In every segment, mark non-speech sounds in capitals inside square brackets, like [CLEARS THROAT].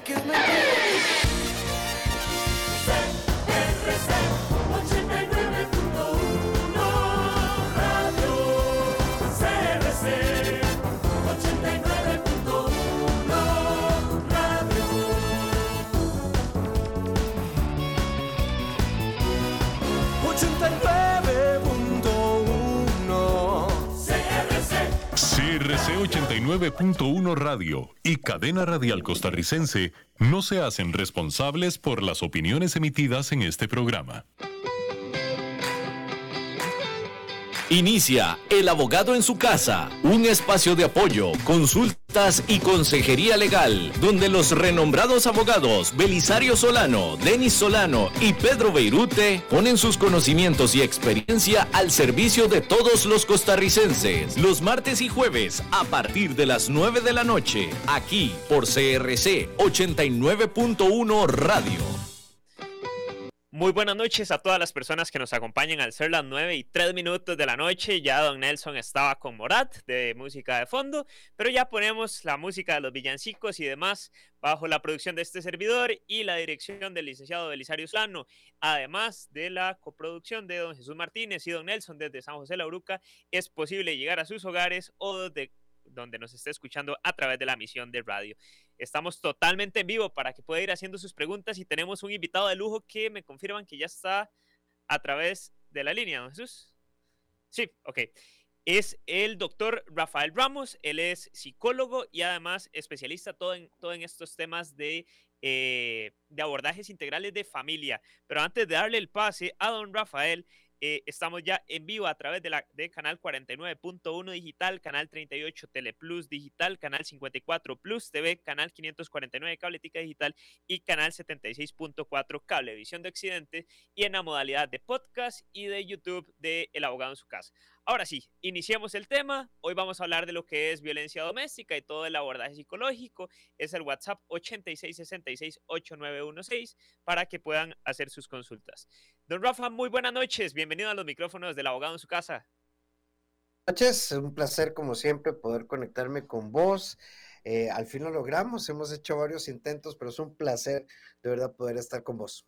kill me. 89.1 Radio y Cadena Radial Costarricense no se hacen responsables por las opiniones emitidas en este programa. Inicia El Abogado en su casa, un espacio de apoyo, consultas y consejería legal, donde los renombrados abogados Belisario Solano, Denis Solano y Pedro Beirute ponen sus conocimientos y experiencia al servicio de todos los costarricenses, los martes y jueves a partir de las 9 de la noche, aquí por CRC 89.1 Radio. Muy buenas noches a todas las personas que nos acompañan al ser las 9 y 3 minutos de la noche. Ya Don Nelson estaba con Morat de música de fondo, pero ya ponemos la música de los villancicos y demás bajo la producción de este servidor y la dirección del licenciado Belisario Slano, además de la coproducción de Don Jesús Martínez y Don Nelson desde San José La Uruca. Es posible llegar a sus hogares o desde donde nos esté escuchando a través de la misión de radio. Estamos totalmente en vivo para que pueda ir haciendo sus preguntas y tenemos un invitado de lujo que me confirman que ya está a través de la línea, ¿no Jesús? Sí, ok. Es el doctor Rafael Ramos, él es psicólogo y además especialista todo en, todo en estos temas de, eh, de abordajes integrales de familia. Pero antes de darle el pase a don Rafael, eh, estamos ya en vivo a través de, la, de canal 49.1 digital, canal 38 Teleplus digital, canal 54 Plus TV, canal 549 Cable Tica Digital y canal 76.4 Cablevisión de Occidente y en la modalidad de podcast y de YouTube de El Abogado en su casa. Ahora sí, iniciemos el tema. Hoy vamos a hablar de lo que es violencia doméstica y todo el abordaje psicológico. Es el WhatsApp 8666-8916 para que puedan hacer sus consultas. Don Rafa, muy buenas noches. Bienvenido a los micrófonos del abogado en su casa. Buenas noches, es un placer como siempre poder conectarme con vos. Eh, al fin lo logramos, hemos hecho varios intentos, pero es un placer de verdad poder estar con vos.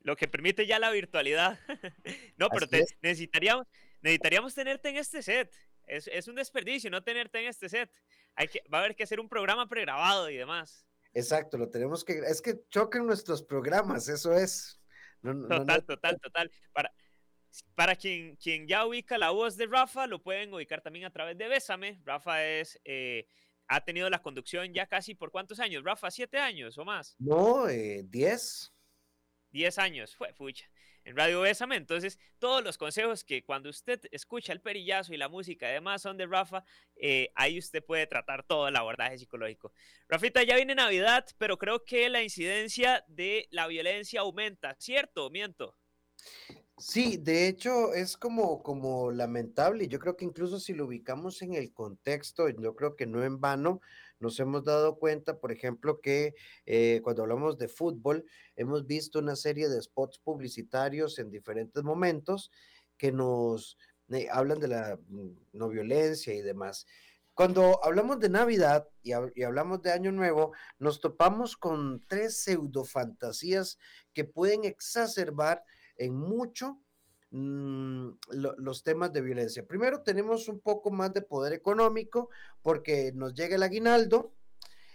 Lo que permite ya la virtualidad. [LAUGHS] no, pero necesitaríamos, necesitaríamos tenerte en este set. Es, un desperdicio no tenerte en este set. Hay que, va a haber que hacer un programa pregrabado y demás. Exacto, lo tenemos que. Es que chocan nuestros programas, eso es. Total, total, total. Para, para quien, quien ya ubica la voz de Rafa, lo pueden ubicar también a través de Bésame. Rafa es. Eh, ha tenido la conducción ya casi por cuántos años, Rafa, siete años o más. No, eh, diez. Diez años, fue fucha en Radio Bésame. Entonces, todos los consejos que cuando usted escucha el perillazo y la música además son de Rafa, eh, ahí usted puede tratar todo el abordaje psicológico. Rafita, ya viene Navidad, pero creo que la incidencia de la violencia aumenta, ¿cierto miento? Sí, de hecho es como, como lamentable. Yo creo que incluso si lo ubicamos en el contexto, yo creo que no en vano, nos hemos dado cuenta, por ejemplo, que eh, cuando hablamos de fútbol, hemos visto una serie de spots publicitarios en diferentes momentos que nos eh, hablan de la mm, no violencia y demás. Cuando hablamos de Navidad y, y, hablamos de Año Nuevo, nos topamos con tres pseudo fantasías que pueden exacerbar en mucho mm, los temas de violencia. Primero tenemos un poco más de poder económico porque nos llega el aguinaldo,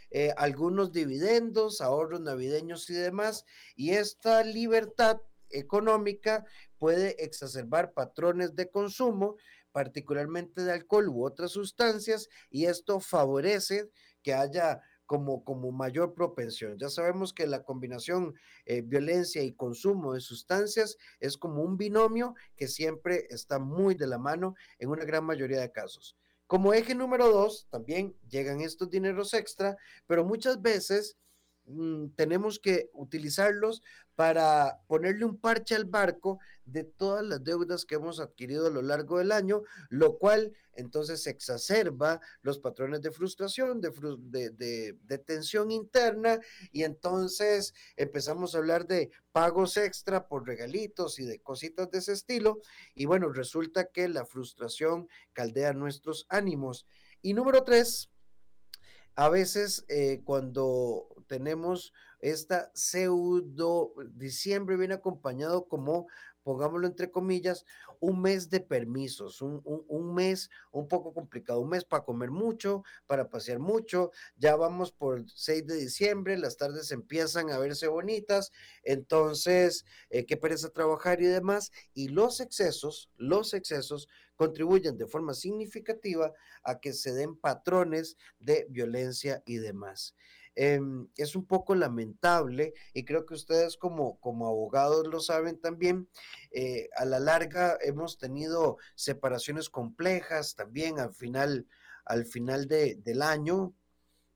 eh, algunos dividendos, ahorros navideños y demás, y esta libertad económica puede exacerbar patrones de consumo, particularmente de alcohol u otras sustancias, y esto favorece que haya como, como mayor propensión. Ya sabemos que la combinación eh, violencia y consumo de sustancias es como un binomio que siempre está muy de la mano en una gran mayoría de casos. Como eje número dos, también llegan estos dineros extra, pero muchas veces Mm, tenemos que utilizarlos para ponerle un parche al barco de todas las deudas que hemos adquirido a lo largo del año, lo cual entonces exacerba los patrones de frustración, de, de, tensión interna, y entonces empezamos a hablar de pagos extra por regalitos y de cositas de ese estilo, y bueno, resulta que la frustración caldea nuestros ánimos. Y número tres, a veces eh, cuando tenemos esta pseudo diciembre viene acompañado como pongámoslo entre comillas, un mes de permisos, un, mes un poco complicado, un mes para comer mucho, para pasear mucho. Ya vamos por el 6 de diciembre, las tardes empiezan a verse bonitas, entonces, eh, qué pereza trabajar y demás. Y los excesos, los excesos contribuyen de forma significativa a que se den patrones de violencia y demás. Em, es un poco lamentable y creo que ustedes como, como abogados lo saben también. Eh, a la larga hemos tenido separaciones complejas también al final, al final del año.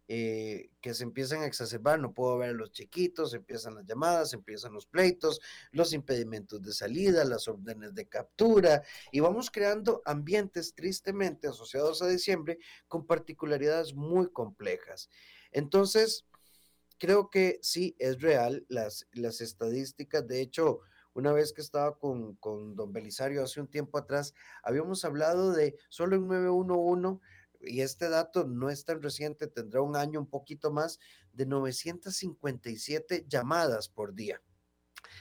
Eh, que se empiezan a exacerbar, no puedo ver a los chiquitos, empiezan las llamadas, empiezan los pleitos, los impedimentos de salida, las órdenes de captura, y vamos creando ambientes tristemente asociados a diciembre con particularidades muy complejas. Entonces, creo que sí, es real las, las estadísticas. De hecho, una vez que estaba con, con don Belisario hace un tiempo atrás, habíamos hablado de solo en 911 y este dato no es tan reciente, tendrá un año un poquito más, de 957 llamadas por día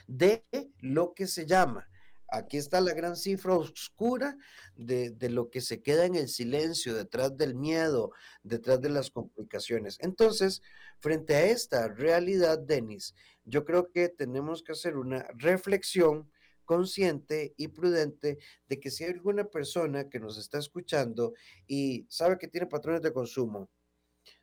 de lo que se llama Aquí está la gran cifra oscura de, lo que se queda en el silencio, detrás del miedo, detrás de las complicaciones. Entonces, frente a esta realidad, Denis, yo creo que tenemos que hacer una reflexión consciente y prudente de que si hay alguna persona que nos está escuchando y sabe que tiene patrones de consumo,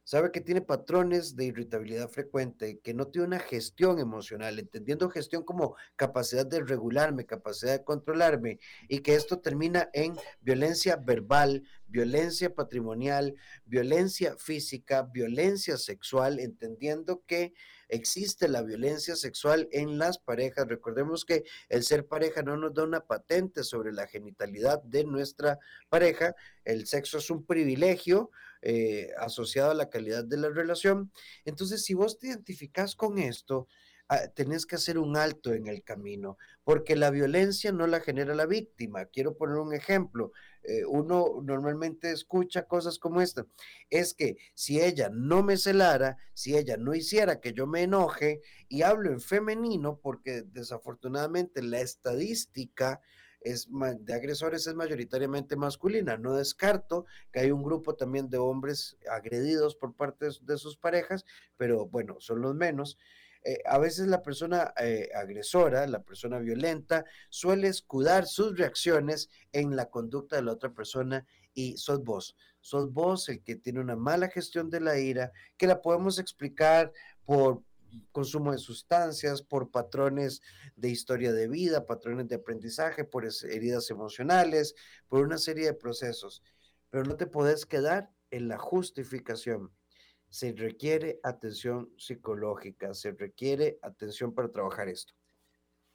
sabe que tiene patrones de irritabilidad frecuente, que no tiene una gestión emocional, entendiendo gestión como capacidad de regularme, capacidad de controlarme, y que esto termina en violencia verbal, violencia patrimonial, violencia física, violencia sexual, entendiendo que existe la violencia sexual en las parejas. Recordemos que el ser pareja no nos da una patente sobre la genitalidad de nuestra pareja. El sexo es un privilegio eh, asociado a la calidad de la relación. Entonces, si vos te identificas con esto, Ah, tenés que hacer un alto en el camino, porque la violencia no la genera la víctima. Quiero poner un ejemplo. Eh, uno normalmente escucha cosas como esta. Es que si ella no me celara, si ella no hiciera que yo me enoje, y hablo en femenino, porque desafortunadamente la estadística es, de agresores es mayoritariamente masculina. No descarto que hay un grupo también de hombres agredidos por parte de sus parejas, pero bueno, son los menos. Eh, a veces la persona eh, agresora, la persona violenta, suele escudar sus reacciones en la conducta de la otra persona y sos vos. Sos vos el que tiene una mala gestión de la ira, que la podemos explicar por consumo de sustancias, por patrones de historia de vida, patrones de aprendizaje, por heridas emocionales, por una serie de procesos. Pero no te podés quedar en la justificación se requiere atención psicológica, se requiere atención para trabajar esto.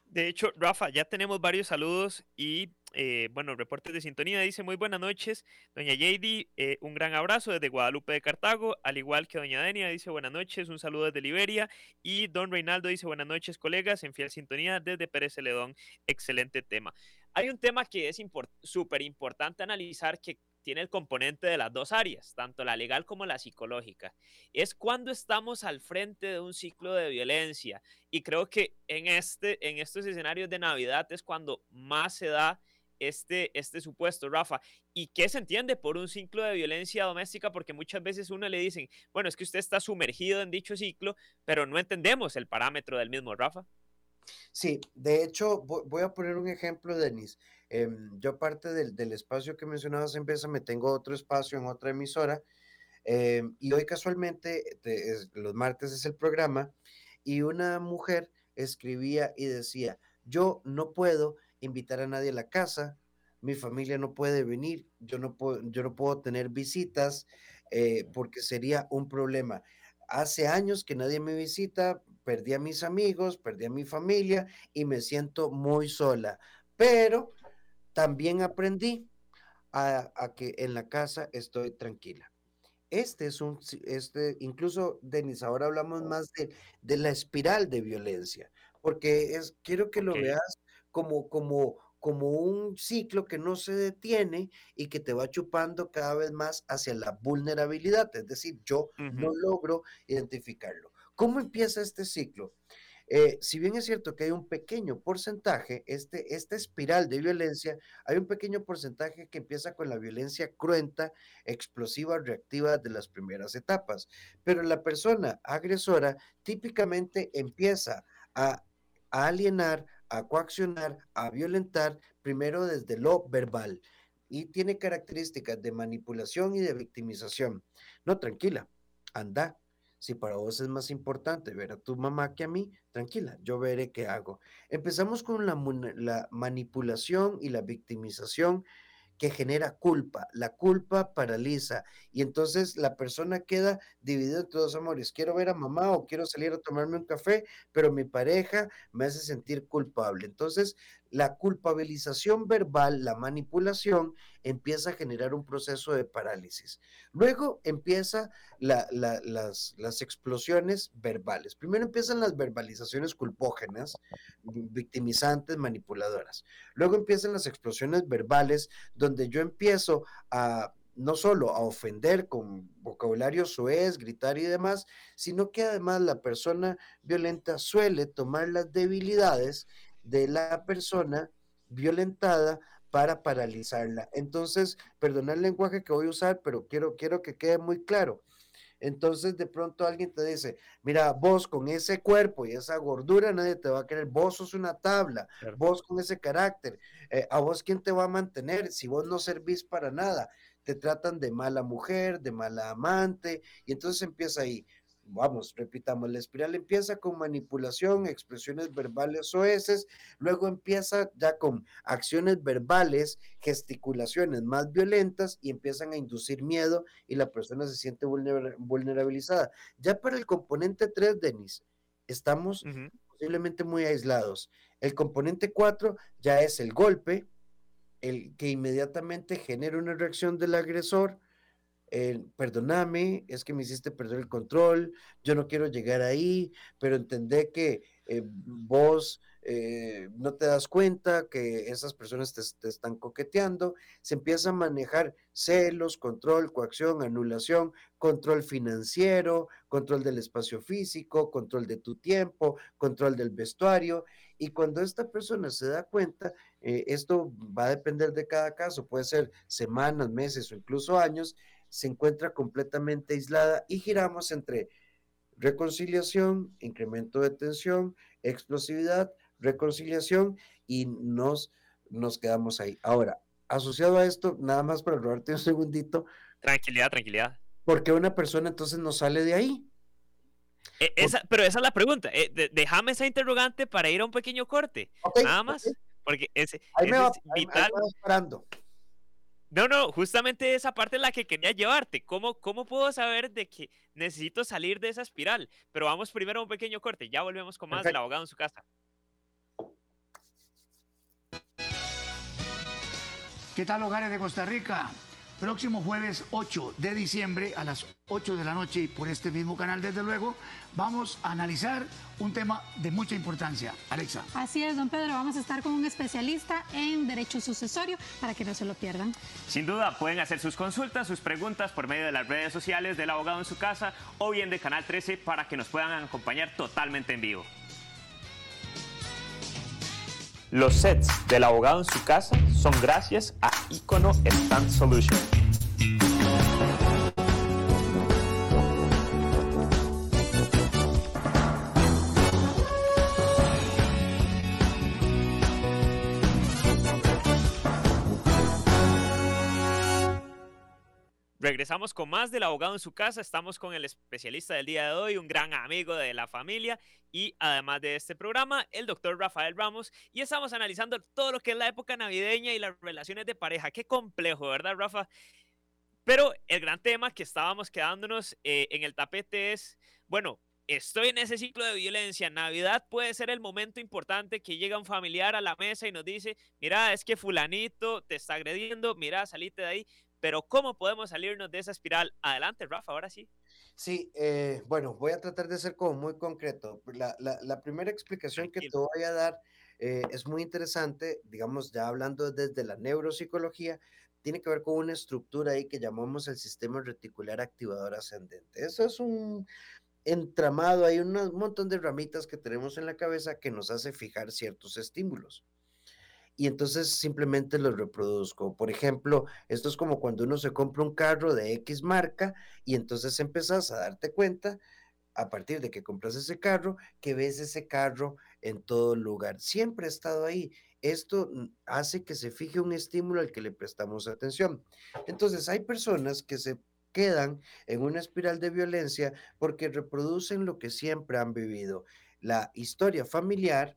De hecho, Rafa, ya tenemos varios saludos y, eh, bueno, reportes de sintonía. Dice, muy buenas noches, doña JD, eh, un gran abrazo desde Guadalupe de Cartago, al igual que doña Denia, dice buenas noches, un saludo desde Liberia. Y don Reinaldo dice, buenas noches, colegas, en fiel sintonía desde Pérez Celedón, excelente tema. Hay un tema que es súper importante analizar que tiene el componente de las dos áreas, tanto la legal como la psicológica. Es cuando estamos al frente de un ciclo de violencia. Y creo que en, este, en estos escenarios de Navidad es cuando más se da este, este supuesto, Rafa. ¿Y qué se entiende por un ciclo de violencia doméstica? Porque muchas veces uno le dicen, bueno, es que usted está sumergido en dicho ciclo, pero no entendemos el parámetro del mismo, Rafa. Sí, de hecho, voy a poner un ejemplo, Denis. Em, yo parte del, espacio que mencionabas en Besa, me tengo otro espacio en otra emisora, em, y hoy casualmente, los martes es el programa, y una mujer escribía y decía, yo no puedo invitar a nadie a la casa, mi familia no puede venir, yo no puedo, yo no puedo tener visitas eh, porque sería un problema. Hace años que nadie me visita, perdí a mis amigos, perdí a mi familia y me siento muy sola. Pero también aprendí a, que en la casa estoy tranquila. Este es un, este, incluso, Denis, ahora hablamos más de, de la espiral de violencia, porque es, quiero que lo veas como, como, como un ciclo que no se detiene y que te va chupando cada vez más hacia la vulnerabilidad. Es decir, yo no logro identificarlo. ¿Cómo empieza este ciclo? Eh, si bien es cierto que hay un pequeño porcentaje, este, esta espiral de violencia, hay un pequeño porcentaje que empieza con la violencia cruenta, explosiva, reactiva de las primeras etapas, pero la persona agresora típicamente empieza a, a alienar, a coaccionar, a violentar, primero desde lo verbal y tiene características de manipulación y de victimización. No, tranquila, anda, si para vos es más importante ver a tu mamá que a mí, tranquila, yo veré qué hago. Empezamos con la, la manipulación y la victimización que genera culpa. La culpa paraliza y entonces la persona queda dividida entre dos amores. Quiero ver a mamá o quiero salir a tomarme un café, pero mi pareja me hace sentir culpable. Entonces, la culpabilización verbal, la manipulación, empieza a generar un proceso de parálisis. Luego empieza las, las, explosiones verbales. Primero empiezan las verbalizaciones culpógenas, victimizantes, manipuladoras. Luego empiezan las explosiones verbales, donde yo empiezo a no solo a ofender con vocabulario soez, gritar y demás, sino que además la persona violenta suele tomar las debilidades de la persona violentada para paralizarla. Entonces, perdona el lenguaje que voy a usar, pero quiero, quiero que quede muy claro. Entonces de pronto alguien te dice, mira, vos con ese cuerpo y esa gordura nadie te va a querer, vos sos una tabla, vos con ese carácter, eh, a vos quién te va a mantener si vos no servís para nada, te tratan de mala mujer, de mala amante, y entonces empieza ahí, vamos, repitamos, la espiral empieza con manipulación, expresiones verbales o heces, luego empieza ya con acciones verbales, gesticulaciones más violentas y empiezan a inducir miedo y la persona se siente vulnerabilizada. Ya para el componente 3, Denis, estamos posiblemente muy aislados. El componente 4 ya es el golpe, el que inmediatamente genera una reacción del agresor, perdóname, es que me hiciste perder el control, yo no quiero llegar ahí, pero entendé que eh, vos eh, no te das cuenta que esas personas te, están coqueteando, se empieza a manejar celos, control, coacción, anulación, control financiero, control del espacio físico, control de tu tiempo, control del vestuario. Y cuando esta persona se da cuenta, eh, esto va a depender de cada caso, puede ser semanas, meses o incluso años, se encuentra completamente aislada y giramos entre reconciliación, incremento de tensión, explosividad, reconciliación y nos, nos quedamos ahí. Ahora, asociado a esto, nada más para robarte un segundito. Tranquilidad, tranquilidad. ¿Por qué una persona entonces no sale de ahí? E, esa, pero esa es la pregunta. Eh, déjame esa interrogante para ir a un pequeño corte. nada más. Porque ese, ahí me va, vital. No, no, justamente esa parte es la que quería llevarte. ¿Cómo, ¿Cómo puedo saber de que necesito salir de esa espiral? Pero vamos primero a un pequeño corte. Ya volvemos con más del abogado en su casa. ¿Qué tal, hogares de Costa Rica? Próximo jueves 8 de diciembre a las 8 de la noche y por este mismo canal, desde luego, vamos a analizar un tema de mucha importancia. Alexa. Así es, don Pedro, vamos a estar con un especialista en derecho sucesorio para que no se lo pierdan. Sin duda, pueden hacer sus consultas, sus preguntas por medio de las redes sociales del abogado en su casa o bien de Canal 13 para que nos puedan acompañar totalmente en vivo. Los sets del abogado en su casa son gracias a Icono Stand Solution. Regresamos con más del abogado en su casa. Estamos con el especialista del día de hoy, un gran amigo de la familia y además de este programa, el doctor Rafael Ramos. Y estamos analizando todo lo que es la época navideña y las relaciones de pareja. Qué complejo, ¿verdad, Rafa? Pero el gran tema que estábamos quedándonos eh, en el tapete es, bueno, estoy en ese ciclo de violencia. Navidad puede ser el momento importante que llega un familiar a la mesa y nos dice, mira, es que fulanito te está agrediendo, mira, salite de ahí. Pero ¿cómo podemos salirnos de esa espiral? Adelante, Rafa, ahora sí. Sí, eh, bueno, voy a tratar de ser como muy concreto. La, primera explicación que te voy a dar eh, es muy interesante, digamos, ya hablando desde la neuropsicología, tiene que ver con una estructura ahí que llamamos el sistema reticular activador ascendente. Eso es un entramado, hay un montón de ramitas que tenemos en la cabeza que nos hace fijar ciertos estímulos. Y entonces simplemente los reproduzco. Por ejemplo, esto es como cuando uno se compra un carro de X marca y entonces empezás a darte cuenta a partir de que compras ese carro, que ves ese carro en todo lugar. Siempre ha estado ahí. Esto hace que se fije un estímulo al que le prestamos atención. Entonces, hay personas que se quedan en una espiral de violencia porque reproducen lo que siempre han vivido. La historia familiar,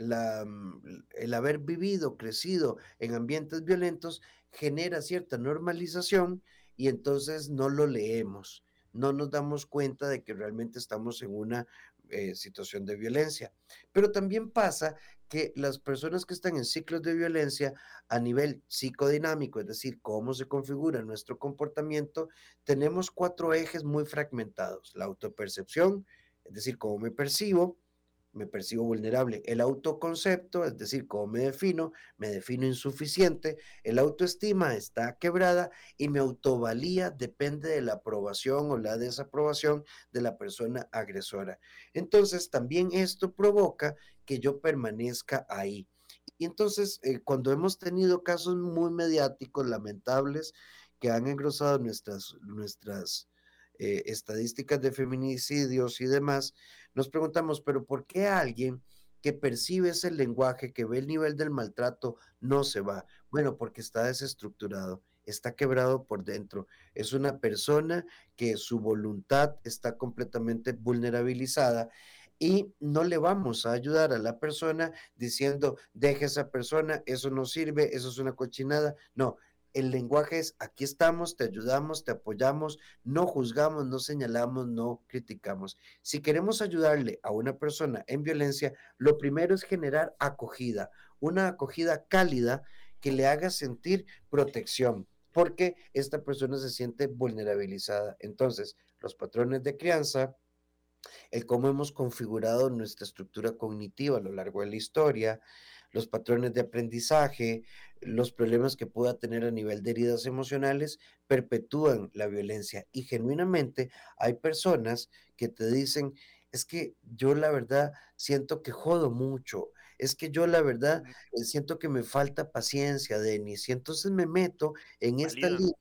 mm, el haber vivido, crecido en ambientes violentos, genera cierta normalización y entonces no lo leemos no nos damos cuenta de que realmente estamos en una eh, situación de violencia. Pero también pasa que las personas que están en ciclos de violencia a nivel psicodinámico, es decir, cómo se configura nuestro comportamiento, tenemos cuatro ejes muy fragmentados. La autopercepción, es decir, cómo me percibo, me percibo vulnerable. El autoconcepto, es decir, cómo me defino, me defino insuficiente. El autoestima está quebrada y mi autovalía depende de la aprobación o la desaprobación de la persona agresora. Entonces, también esto provoca que yo permanezca ahí. Y entonces, eh, cuando hemos tenido casos muy mediáticos, lamentables, que han engrosado nuestras, nuestras eh, estadísticas de feminicidios y demás, nos preguntamos, pero ¿por qué alguien que percibe ese lenguaje, que ve el nivel del maltrato, no se va? Bueno, porque está desestructurado, está quebrado por dentro. Es una persona que su voluntad está completamente vulnerabilizada y no le vamos a ayudar a la persona diciendo, deje esa persona, eso no sirve, eso es una cochinada. No, el lenguaje es, aquí estamos, te ayudamos, te apoyamos, no juzgamos, no señalamos, no criticamos. Si queremos ayudarle a una persona en violencia, lo primero es generar acogida, una acogida cálida que le haga sentir protección, porque esta persona se siente vulnerabilizada. Entonces, los patrones de crianza, el cómo hemos configurado nuestra estructura cognitiva a lo largo de la historia, los patrones de aprendizaje, los problemas que pueda tener a nivel de heridas emocionales, perpetúan la violencia. Y genuinamente hay personas que te dicen, es que yo la verdad siento que jodo mucho, es que yo la verdad eh, siento que me falta paciencia, Denis, y entonces me meto en esta línea,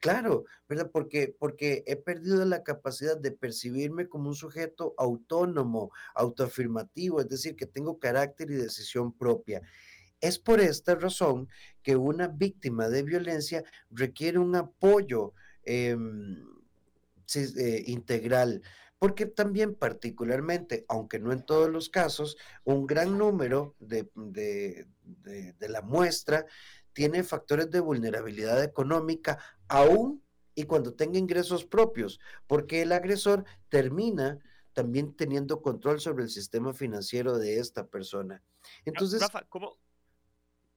claro, ¿verdad? Porque, porque he perdido la capacidad de percibirme como un sujeto autónomo, autoafirmativo, es decir, que tengo carácter y decisión propia. Es por esta razón que una víctima de violencia requiere un apoyo em, eh, integral porque también particularmente, aunque no en todos los casos, un gran número de, la muestra tiene factores de vulnerabilidad económica aún y cuando tenga ingresos propios, porque el agresor termina también teniendo control sobre el sistema financiero de esta persona. Entonces, Rafa, ¿cómo?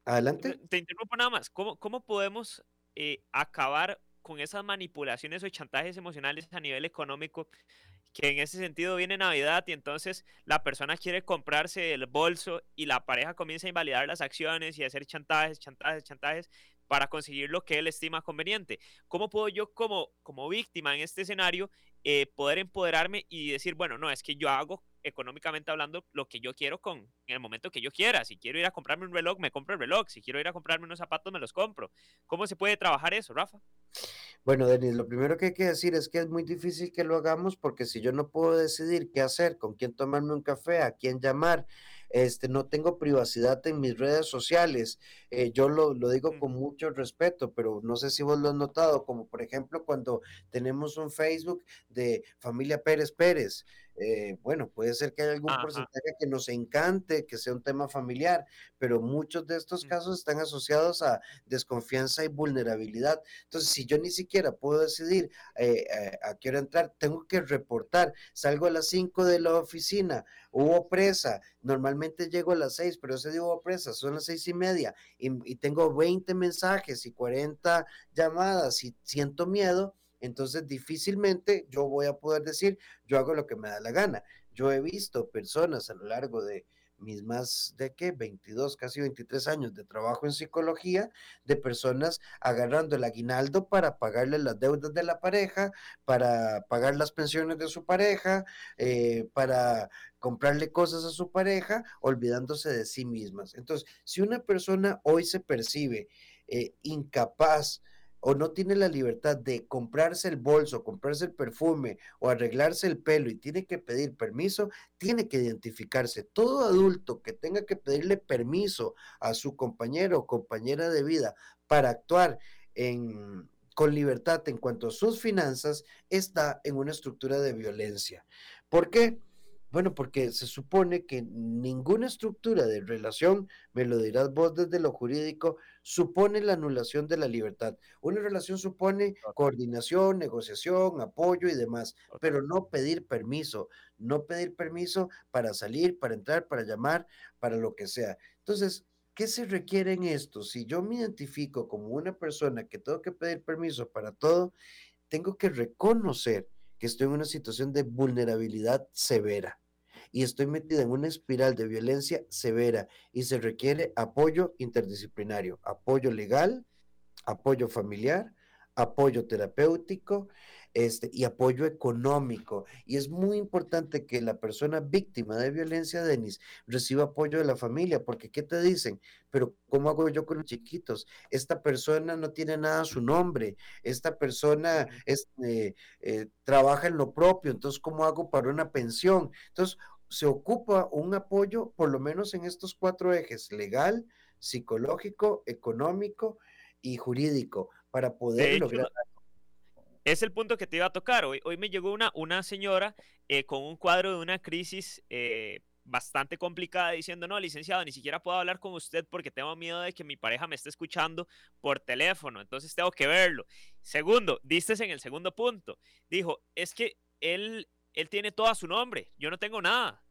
Adelante. Te interrumpo nada más. ¿Cómo, cómo podemos eh, acabar con esas manipulaciones o chantajes emocionales a nivel económico que en ese sentido viene Navidad y entonces la persona quiere comprarse el bolso y la pareja comienza a invalidar las acciones y a hacer chantajes, chantajes, chantajes para conseguir lo que él estima conveniente. ¿Cómo puedo yo como, como víctima en este escenario eh, poder empoderarme y decir, bueno, no, es que yo hago económicamente hablando lo que yo quiero con en el momento que yo quiera. Si quiero ir a comprarme un reloj, me compro el reloj. Si quiero ir a comprarme unos zapatos, me los compro. ¿Cómo se puede trabajar eso, Rafa? Bueno, Denis, lo primero que hay que decir es que es muy difícil que lo hagamos porque si yo no puedo decidir qué hacer, con quién tomarme un café, a quién llamar, este, no tengo privacidad en mis redes sociales. Eh, yo lo, lo digo con mucho respeto, pero no sé si vos lo has notado, como por ejemplo cuando tenemos un Facebook de familia Pérez Pérez. Eh, bueno, puede ser que haya algún porcentaje que nos encante, que sea un tema familiar, pero muchos de estos casos están asociados a desconfianza y vulnerabilidad. Entonces, si yo ni siquiera puedo decidir eh, a qué hora entrar, tengo que reportar. Salgo a las 5 de la oficina, hubo presa, normalmente llego a las 6, pero ese día hubo presa, son las seis y media, y, tengo 20 mensajes y 40 llamadas y siento miedo entonces difícilmente yo voy a poder decir, yo hago lo que me da la gana. Yo he visto personas a lo largo de mis más de qué, 22, casi 23 años de trabajo en psicología, de personas agarrando el aguinaldo para pagarle las deudas de la pareja, para pagar las pensiones de su pareja, eh, para comprarle cosas a su pareja, olvidándose de sí mismas. Entonces, si una persona hoy se percibe eh, incapaz, o no tiene la libertad de comprarse el bolso, comprarse el perfume o arreglarse el pelo y tiene que pedir permiso, tiene que identificarse. Todo adulto que tenga que pedirle permiso a su compañero o compañera de vida para actuar con libertad en cuanto a sus finanzas está en una estructura de violencia. ¿Por qué? Bueno, porque se supone que ninguna estructura de relación, me lo dirás vos desde lo jurídico, supone la anulación de la libertad. Una relación supone coordinación, negociación, apoyo y demás, pero no pedir permiso, no pedir permiso para salir, para entrar, para llamar, para lo que sea. Entonces, ¿qué se requiere en esto? Si yo me identifico como una persona que tengo que pedir permiso para todo, tengo que reconocer que estoy en una situación de vulnerabilidad severa y estoy metida en una espiral de violencia severa y se requiere apoyo interdisciplinario, apoyo legal, apoyo familiar, apoyo terapéutico este, y apoyo económico. Y es muy importante que la persona víctima de violencia, Denis, reciba apoyo de la familia, porque ¿qué te dicen? Pero ¿cómo hago yo con los chiquitos? Esta persona no tiene nada a su nombre, esta persona eh, eh, trabaja en lo propio, entonces ¿cómo hago para una pensión? Entonces, se ocupa un apoyo, por lo menos en estos cuatro ejes, legal, psicológico, económico y jurídico, para poder lograr. Es el punto que te iba a tocar. Hoy, hoy me llegó una, una señora eh, con un cuadro de una crisis eh, bastante complicada diciendo, no, licenciado, ni siquiera puedo hablar con usted porque tengo miedo de que mi pareja me esté escuchando por teléfono, entonces tengo que verlo. Segundo, diste en el segundo punto. Dijo, es que él él tiene todo a su nombre, yo no tengo nada.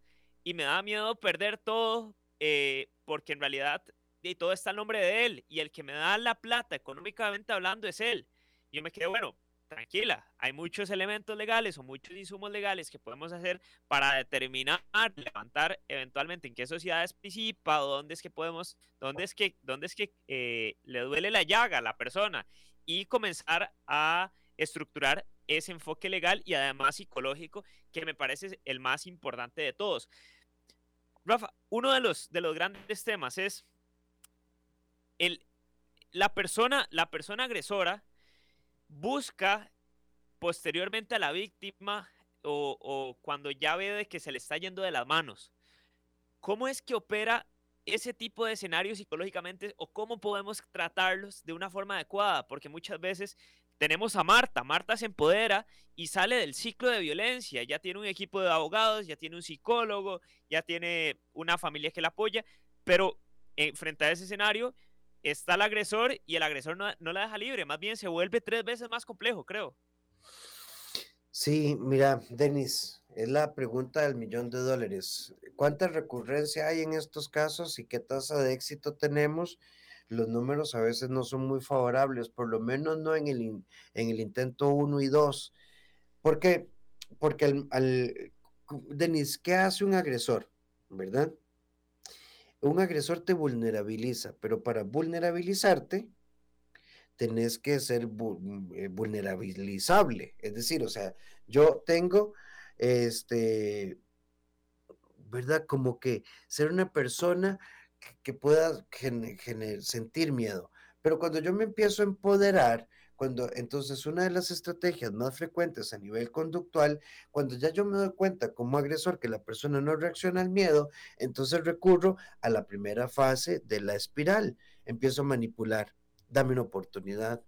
Y me da miedo perder todo eh, porque en realidad y todo está el nombre de él y el que me da la plata económicamente hablando es él. yo me quedé, bueno, tranquila, hay muchos elementos legales o muchos insumos legales que podemos hacer para determinar, levantar eventualmente en qué sociedades participa, dónde es que podemos, dónde es que, dónde es que eh, le duele la llaga a la persona y comenzar a estructurar ese enfoque legal y además psicológico que me parece el más importante de todos. Rafa, uno de los, de los grandes temas es el, la, persona, la persona agresora busca posteriormente a la víctima o, o, cuando ya ve que se le está yendo de las manos. ¿Cómo es que opera ese tipo de escenarios psicológicamente o cómo podemos tratarlos de una forma adecuada? Porque muchas veces tenemos a Marta, Marta se empodera y sale del ciclo de violencia, ya tiene un equipo de abogados, ya tiene un psicólogo, ya tiene una familia que la apoya, pero en, frente a ese escenario está el agresor y el agresor no, no la deja libre, más bien se vuelve tres veces más complejo, creo. Sí, mira, Denis, es la pregunta del millón de dólares. ¿Cuánta recurrencia hay en estos casos y qué tasa de éxito tenemos? Los números a veces no son muy favorables, por lo menos no en el, en el intento 1 y 2. ¿Por qué? Porque al, Denis, ¿qué hace un agresor? ¿Verdad? Un agresor te vulnerabiliza, pero para vulnerabilizarte tenés que ser eh, vulnerabilizable. Es decir, o sea, yo tengo, este, ¿verdad? Como que ser una persona que, pueda sentir miedo. Pero cuando yo me empiezo a empoderar, cuando entonces una de las estrategias más frecuentes a nivel conductual, cuando ya yo me doy cuenta como agresor que la persona no reacciona al miedo, entonces recurro a la primera fase de la espiral. Empiezo a manipular. Dame una oportunidad,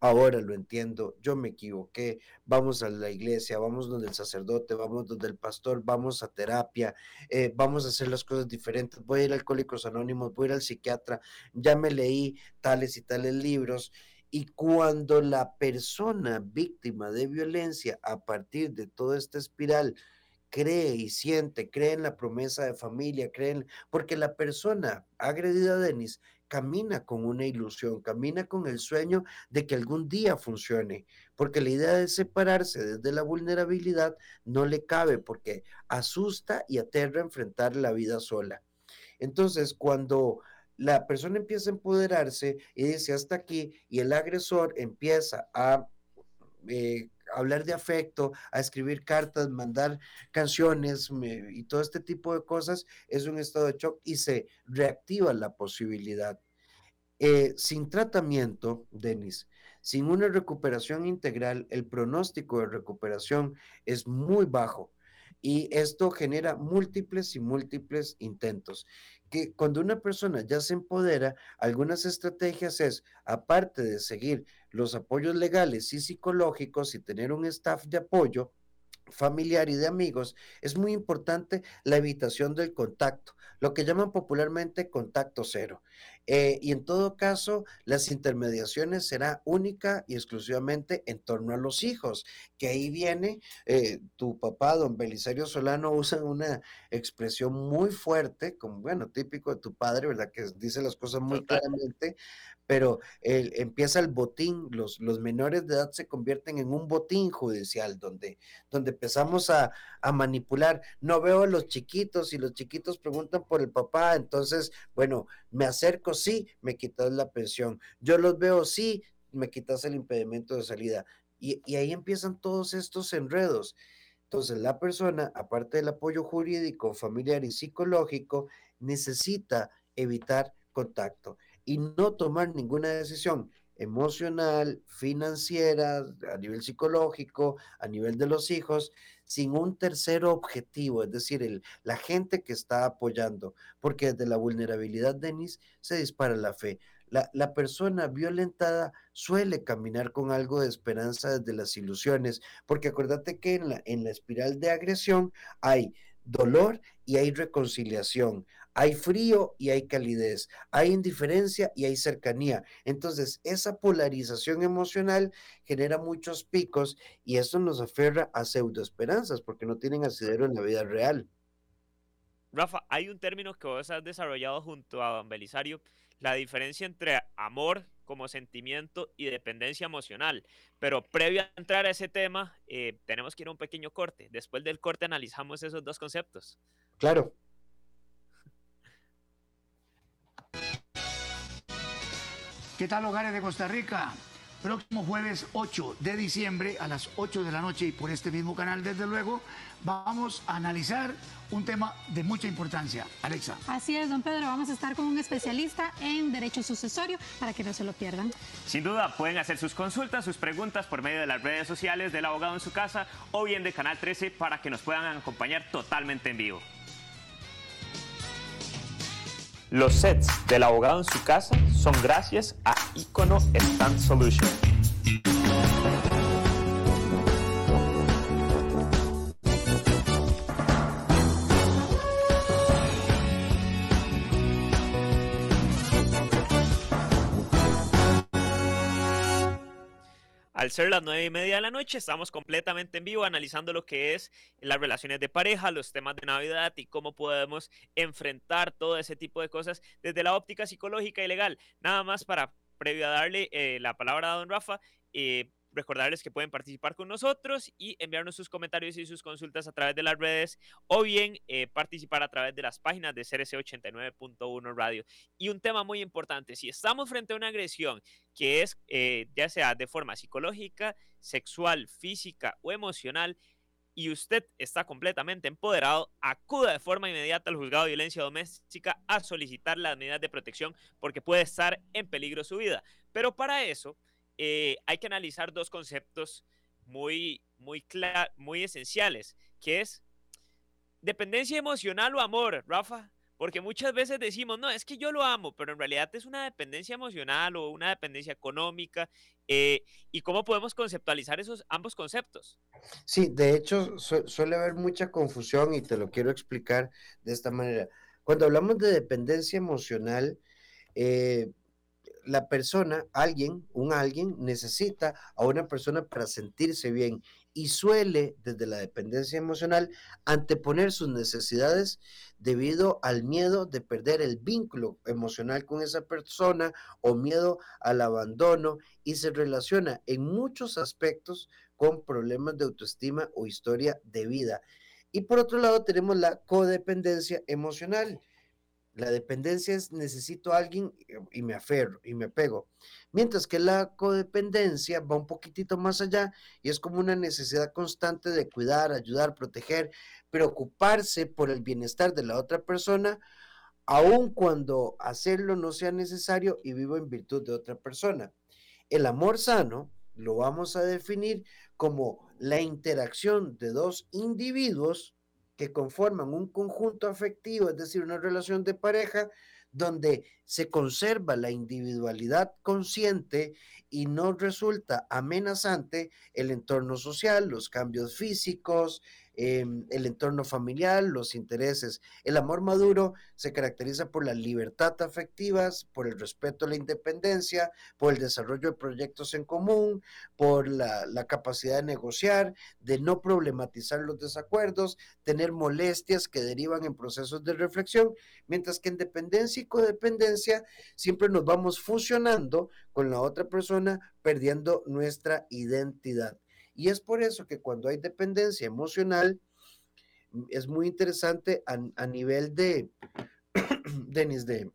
ahora lo entiendo, yo me equivoqué, vamos a la iglesia, vamos donde el sacerdote, vamos donde el pastor, vamos a terapia, eh, vamos a hacer las cosas diferentes, voy a ir a Alcohólicos Anónimos, voy a ir al psiquiatra, ya me leí tales y tales libros. Y cuando la persona víctima de violencia, a partir de toda esta espiral, cree y siente, cree en la promesa de familia, cree porque la persona agredida Denis camina con una ilusión, camina con el sueño de que algún día funcione, porque la idea de separarse desde la vulnerabilidad no le cabe porque asusta y aterra enfrentar la vida sola. Entonces, cuando la persona empieza a empoderarse y dice hasta aquí, y el agresor empieza a eh, hablar de afecto, a escribir cartas, mandar canciones y todo este tipo de cosas, es un estado de shock y se reactiva la posibilidad. Eh, sin tratamiento, Denis, sin una recuperación integral, el pronóstico de recuperación es muy bajo y esto genera múltiples y múltiples intentos. Que cuando una persona ya se empodera, algunas estrategias es, aparte de seguir los apoyos legales y psicológicos y tener un staff de apoyo, familiar y de amigos, es muy importante la evitación del contacto, lo que llaman popularmente contacto cero. Eh, y en todo caso, las intermediaciones será única y exclusivamente en torno a los hijos, que ahí viene eh, tu papá, don Belisario Solano, [LAUGHS] usa una expresión muy fuerte, como bueno, típico de tu padre, ¿verdad? Que dice las cosas muy claramente, pero empieza el botín, los, los menores de edad se convierten en un botín judicial, donde, donde empezamos a, a, manipular. No veo a los chiquitos y los chiquitos preguntan por el papá, entonces, bueno, me acerco, sí, me quitas la pensión. Yo los veo, sí, me quitas el impedimento de salida. Y, y ahí empiezan todos estos enredos. Entonces, la persona, aparte del apoyo jurídico, familiar y psicológico, necesita evitar contacto y no tomar ninguna decisión emocional, financiera, a nivel psicológico, a nivel de los hijos, sin un tercer objetivo, es decir, el, la gente que está apoyando, porque desde la vulnerabilidad, Denis, se dispara la fe. La, la, persona violentada suele caminar con algo de esperanza desde las ilusiones, porque acuérdate que en la, en la espiral de agresión hay dolor y hay reconciliación, hay frío y hay calidez, hay indiferencia y hay cercanía. Entonces, esa polarización emocional genera muchos picos y eso nos aferra a pseudoesperanzas porque no tienen asidero en la vida real. Rafa, hay un término que vos has desarrollado junto a Don Belisario, la diferencia entre amor como sentimiento y dependencia emocional. Pero previo a entrar a ese tema, eh, tenemos que ir a un pequeño corte. Después del corte analizamos esos dos conceptos. Claro. ¿Qué tal hogares de Costa Rica? Próximo jueves 8 de diciembre a las 8 de la noche y por este mismo canal, desde luego, vamos a analizar un tema de mucha importancia. Alexa. Así es, don Pedro, vamos a estar con un especialista en derecho sucesorio para que no se lo pierdan. Sin duda, pueden hacer sus consultas, sus preguntas por medio de las redes sociales del abogado en su casa o bien de Canal 13 para que nos puedan acompañar totalmente en vivo. Los sets del abogado en su casa son gracias a Icono Stand Solution. Al ser las nueve y media de la noche, estamos completamente en vivo analizando lo que es las relaciones de pareja, los temas de Navidad y cómo podemos enfrentar todo ese tipo de cosas desde la óptica psicológica y legal. Nada más para, previo a darle eh, la palabra a don Rafa, eh, recordarles que pueden participar con nosotros y enviarnos sus comentarios y sus consultas a través de las redes o bien eh, participar a través de las páginas de CRC 89.1 Radio. Y un tema muy importante, si estamos frente a una agresión que es eh, ya sea de forma psicológica, sexual, física o emocional, y usted está completamente empoderado, acuda de forma inmediata al juzgado de violencia doméstica a solicitar las medidas de protección porque puede estar en peligro su vida. Pero para eso, eh, hay que analizar dos conceptos muy, muy, esenciales, que es dependencia emocional o amor, Rafa. Porque muchas veces decimos, no, es que yo lo amo, pero en realidad es una dependencia emocional o una dependencia económica. Eh, ¿Y cómo podemos conceptualizar esos ambos conceptos? Sí, de hecho suele haber mucha confusión y te lo quiero explicar de esta manera. Cuando hablamos de dependencia emocional, eh, la persona, alguien, un alguien, necesita a una persona para sentirse bien y suele, desde la dependencia emocional, anteponer sus necesidades debido al miedo de perder el vínculo emocional con esa persona o miedo al abandono y se relaciona en muchos aspectos con problemas de autoestima o historia de vida. Y por otro lado tenemos la codependencia emocional La dependencia es necesito a alguien y me aferro y me pego. Mientras que la codependencia va un poquitito más allá y es como una necesidad constante de cuidar, ayudar, proteger, preocuparse por el bienestar de la otra persona, aun cuando hacerlo no sea necesario y vivo en virtud de otra persona. El amor sano lo vamos a definir como la interacción de dos individuos que conforman un conjunto afectivo, es decir, una relación de pareja, donde se conserva la individualidad consciente y no resulta amenazante el entorno social, los cambios físicos, Em, el entorno familiar, los intereses. El amor maduro se caracteriza por la libertad afectiva, por el respeto a la independencia, por el desarrollo de proyectos en común, por la, la capacidad de negociar, de no problematizar los desacuerdos, tener molestias que derivan en procesos de reflexión, mientras que en dependencia y codependencia siempre nos vamos fusionando con la otra persona, perdiendo nuestra identidad. Y es por eso que cuando hay dependencia emocional, mm, es muy interesante a, nivel de, [CLEARS THROAT] Denis, de,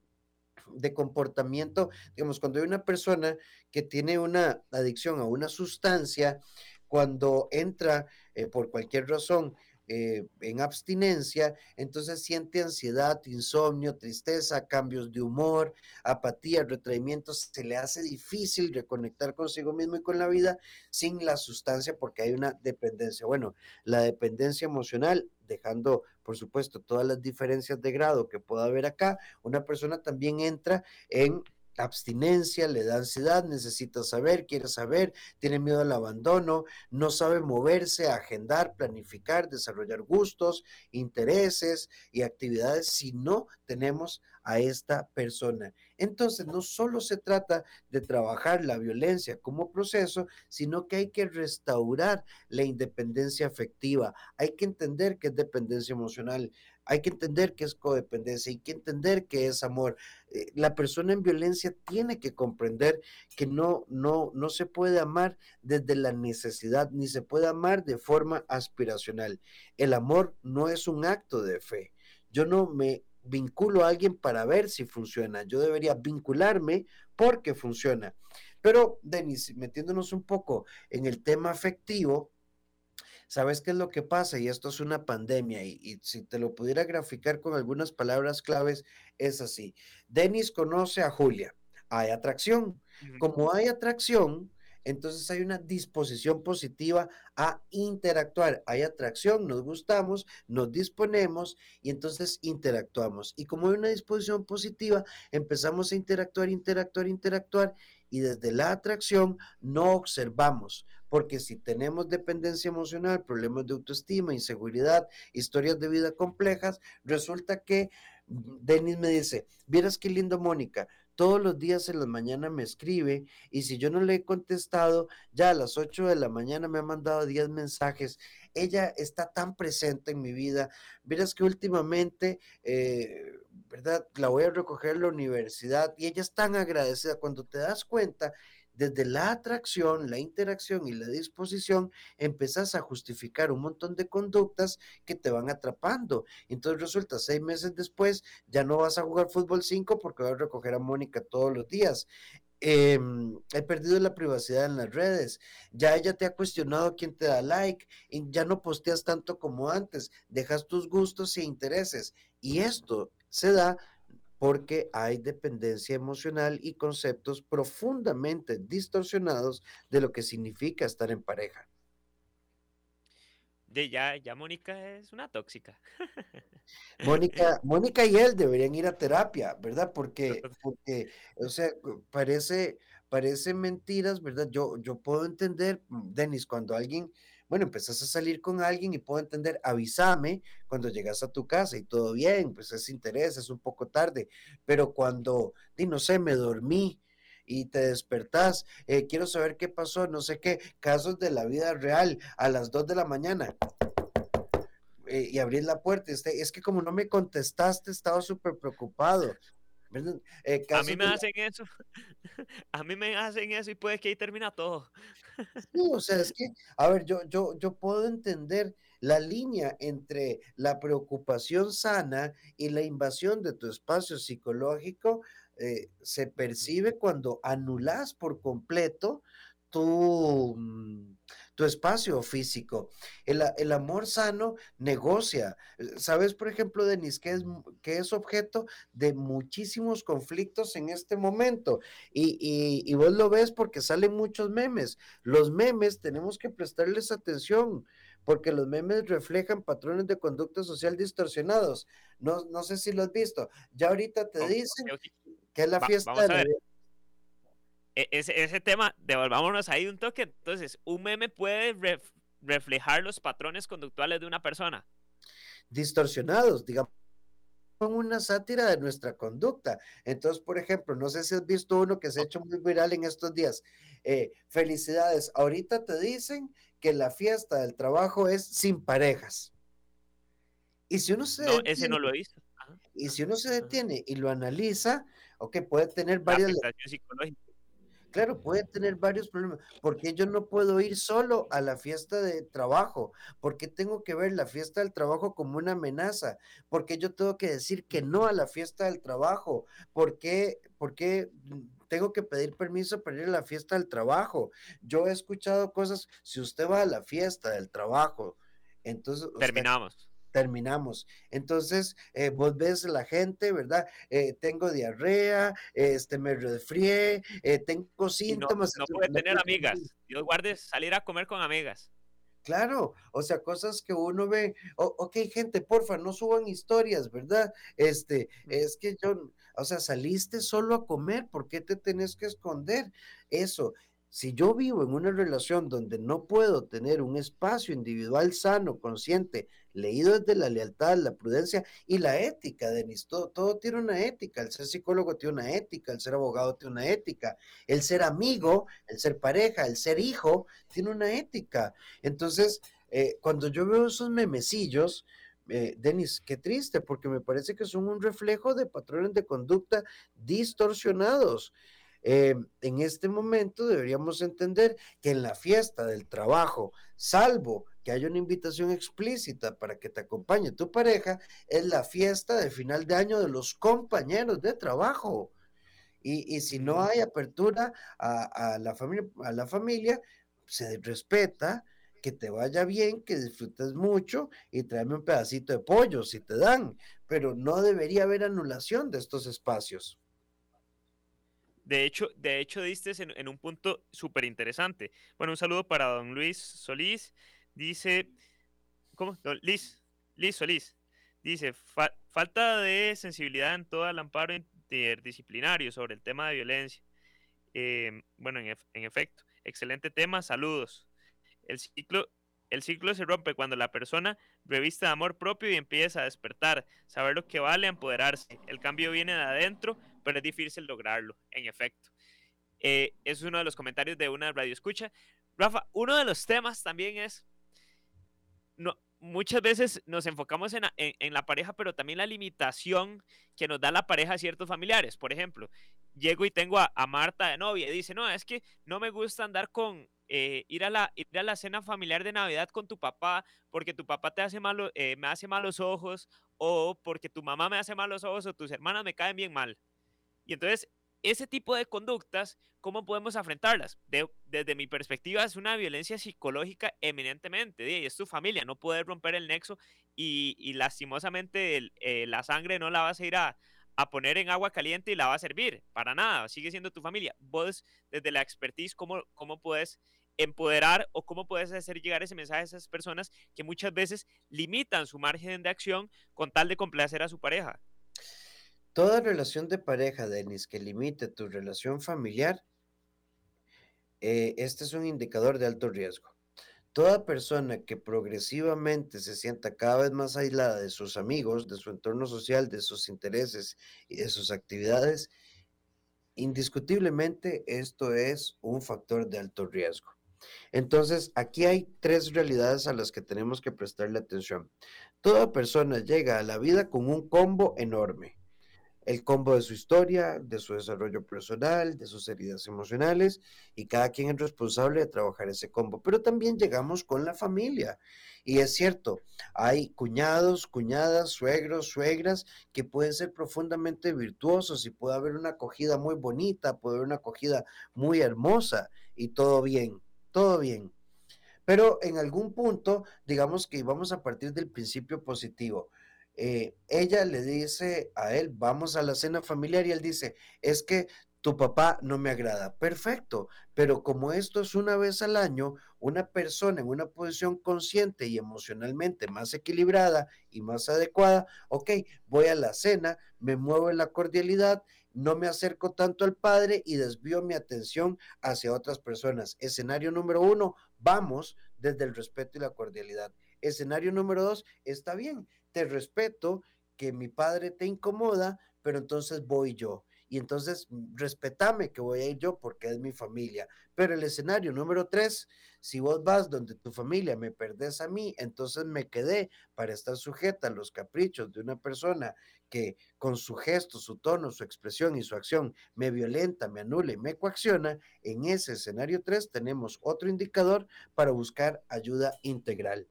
de comportamiento, digamos, cuando hay una persona que tiene una adicción a una sustancia, cuando entra eh, por cualquier razón eh, en abstinencia, entonces siente ansiedad, insomnio, tristeza, cambios de humor, apatía, retraimiento, se le hace difícil reconectar consigo mismo y con la vida sin la sustancia porque hay una dependencia. Bueno, la dependencia emocional, dejando por supuesto todas las diferencias de grado que pueda haber acá, una persona también entra en abstinencia, le da ansiedad, necesita saber, quiere saber, tiene miedo al abandono, no sabe moverse, agendar, planificar, desarrollar gustos, intereses y actividades si no tenemos a esta persona. Entonces, no solo se trata de trabajar la violencia como proceso, sino que hay que restaurar la independencia afectiva. Hay que entender que es dependencia emocional. Hay que entender que es codependencia, hay que entender que es amor. Eh, la persona en violencia tiene que comprender que no, no, no se puede amar desde la necesidad, ni se puede amar de forma aspiracional. El amor no es un acto de fe. Yo no me vinculo a alguien para ver si funciona. Yo debería vincularme porque funciona. Pero, Denis, metiéndonos un poco en el tema afectivo, ¿Sabes qué es lo que pasa? Y esto es una pandemia y, si te lo pudiera graficar con algunas palabras claves, es así. Denis conoce a Julia, hay atracción. Como hay atracción, entonces hay una disposición positiva a interactuar. Hay atracción, nos gustamos, nos disponemos y entonces interactuamos. Y como hay una disposición positiva, empezamos a interactuar, interactuar, interactuar y desde la atracción no observamos, porque si tenemos dependencia emocional, problemas de autoestima, inseguridad, historias de vida complejas, resulta que mm, Denis me dice, vieras qué lindo Mónica, todos los días en la mañana me escribe y si yo no le he contestado, ya a las 8 de la mañana me ha mandado 10 mensajes. Ella está tan presente en mi vida. Vieras que últimamente, eh, ¿verdad? La voy a recoger en la universidad y ella es tan agradecida. Cuando te das cuenta, desde la atracción, la interacción y la disposición, empezás a justificar un montón de conductas que te van atrapando. Entonces resulta, seis meses después, ya no vas a jugar fútbol 5 porque vas a recoger a Mónica todos los días. Em, he perdido la privacidad en las redes. Ya ella te ha cuestionado quién te da like. Y ya no posteas tanto como antes. Dejas tus gustos e intereses. Y esto se da porque hay dependencia emocional y conceptos profundamente distorsionados de lo que significa estar en pareja. De ya, ya Mónica es una tóxica. [LAUGHS] Mónica, Mónica y él deberían ir a terapia, ¿verdad? Porque, porque o sea, parece, parece mentiras, ¿verdad? Yo, yo puedo entender, mm, Denis, cuando alguien bueno, empezás a salir con alguien y puedo entender, avísame cuando llegas a tu casa y todo bien, pues es interés, es un poco tarde, pero cuando, di, no sé, me dormí y te despertás, eh, quiero saber qué pasó, no sé qué, casos de la vida real a las 2 de la mañana. Eh, y abrir la puerta, este, es que como no me contestaste, estaba súper preocupado. Eh, a mí me hacen eso, [LAUGHS] a mí me hacen eso y puede que ahí termina todo. [LAUGHS] Sí, o sea, es que, a ver, yo, yo, yo puedo entender la línea entre la preocupación sana y la invasión de tu espacio psicológico eh, se percibe cuando anulas por completo tu, mm, tu espacio físico. El, amor sano negocia. Sabes, por ejemplo, Denis, que es, que es objeto de muchísimos conflictos en este momento. Y, y, y vos lo ves porque salen muchos memes. Los memes tenemos que prestarles atención porque los memes reflejan patrones de conducta social distorsionados. No, no sé si lo has visto. Ya ahorita te dicen que es la fiesta de e, ese, tema, devolvámonos ahí un toque. Entonces, un meme puede reflejar los patrones conductuales de una persona. Distorsionados, digamos una sátira de nuestra conducta. Entonces, por ejemplo, no sé si has visto uno que se ha hecho muy viral en estos días. Eh, felicidades, ahorita te dicen que la fiesta del trabajo es sin parejas. Y si uno se no, ese no lo he visto. y si uno se detiene y lo analiza, ok, puede tener varias... Claro, puede tener varios problemas. porque yo no puedo ir solo a la fiesta de trabajo? porque tengo que ver la fiesta del trabajo como una amenaza? porque yo tengo que decir que no a la fiesta del trabajo? ¿Por qué, tengo que pedir permiso para ir a la fiesta del trabajo? Yo he escuchado cosas, si usted va a la fiesta del trabajo, entonces... Terminamos terminamos. Entonces, eh, vos ves la gente, ¿verdad? Eh, tengo diarrea, este, me resfrié, eh, tengo síntomas. No, puede tener amigas. Dios guarde salir a comer con amigas. Claro, o sea, cosas que uno ve, ok, gente, porfa, no suban historias, ¿verdad? Este, es que yo, o sea, saliste solo a comer, ¿por qué te tenés que esconder? Eso, si yo vivo en una relación donde no puedo tener un espacio individual sano, consciente, leído desde la lealtad, la prudencia y la ética, Denis, todo, todo tiene una ética, el ser psicólogo tiene una ética, el ser abogado tiene una ética, el ser amigo, el ser pareja, el ser hijo, tiene una ética. Entonces, eh, cuando yo veo esos memecillos, eh, Denis, qué triste, porque me parece que son un reflejo de patrones de conducta distorsionados. Eh, en este momento deberíamos entender que en la fiesta del trabajo, salvo que haya una invitación explícita para que te acompañe tu pareja, es la fiesta de final de año de los compañeros de trabajo. Y, si no hay apertura a, la familia, a la familia, se respeta, que te vaya bien, que disfrutes mucho y tráeme un pedacito de pollo si te dan, pero no debería haber anulación de estos espacios. De hecho, de hecho diste en, un punto súper interesante. Bueno, un saludo para don Luis Solís. Dice, ¿cómo? Don Liz, Liz. Dice, falta de sensibilidad en todo el amparo interdisciplinario sobre el tema de violencia. Em, bueno, en, en efecto, excelente tema, saludos. El ciclo el ciclo se rompe cuando la persona revista de amor propio y empieza a despertar, saber lo que vale, empoderarse. El cambio viene de adentro, pero es difícil lograrlo, en efecto. Eh, es uno de los comentarios de una radio escucha. Rafa, uno de los temas también es, no, muchas veces nos enfocamos en, la pareja, pero también la limitación que nos da la pareja a ciertos familiares. Por ejemplo, llego y tengo a, a Marta de novia y dice, no, es que no me gusta andar con, eh, ir, a la, ir a la cena familiar de Navidad con tu papá porque tu papá te hace malo, eh, me hace malos ojos o porque tu mamá me hace malos ojos o tus hermanas me caen bien mal. Y entonces, ese tipo de conductas, ¿cómo podemos afrontarlas? desde mi perspectiva, es una violencia psicológica eminentemente. Y es tu familia, no puedes romper el nexo y, lastimosamente eh, la sangre no la vas a ir a, poner en agua caliente y la va a servir. Para nada, sigue siendo tu familia. Vos, desde la expertise, ¿cómo, cómo puedes empoderar o cómo puedes hacer llegar ese mensaje a esas personas que muchas veces limitan su margen de acción con tal de complacer a su pareja? Toda relación de pareja, Denis, que limite tu relación familiar, eh, este es un indicador de alto riesgo. Toda persona que progresivamente se sienta cada vez más aislada de sus amigos, de su entorno social, de sus intereses y de sus actividades, indiscutiblemente esto es un factor de alto riesgo. Entonces, aquí hay tres realidades a las que tenemos que prestarle atención. Toda persona llega a la vida con un combo enorme el combo de su historia, de su desarrollo personal, de sus heridas emocionales, y cada quien es responsable de trabajar ese combo. Pero también llegamos con la familia Y es cierto, hay cuñados, cuñadas, suegros, suegras que pueden ser profundamente virtuosos y puede haber una acogida muy bonita, puede haber una acogida muy hermosa y todo bien, todo bien. Pero en algún punto, digamos que vamos a partir del principio positivo. Eh, ella le dice a él, vamos a la cena familiar y él dice, es que tu papá no me agrada. Perfecto, pero como esto es una vez al año, una persona en una posición consciente y emocionalmente más equilibrada y más adecuada, ok, voy a la cena, me muevo en la cordialidad, no me acerco tanto al padre y desvío mi atención hacia otras personas. Escenario número uno, vamos desde el respeto y la cordialidad. Escenario número dos, está bien, te respeto que mi padre te incomoda, pero entonces voy yo y entonces mm, respetame que voy a ir yo porque es mi familia. Pero el escenario número tres, si vos vas donde tu familia me perdés a mí, entonces me quedé para estar sujeta a los caprichos de una persona que con su gesto, su tono, su expresión y su acción me violenta, me anula y me coacciona, en ese escenario tres tenemos otro indicador para buscar ayuda integral.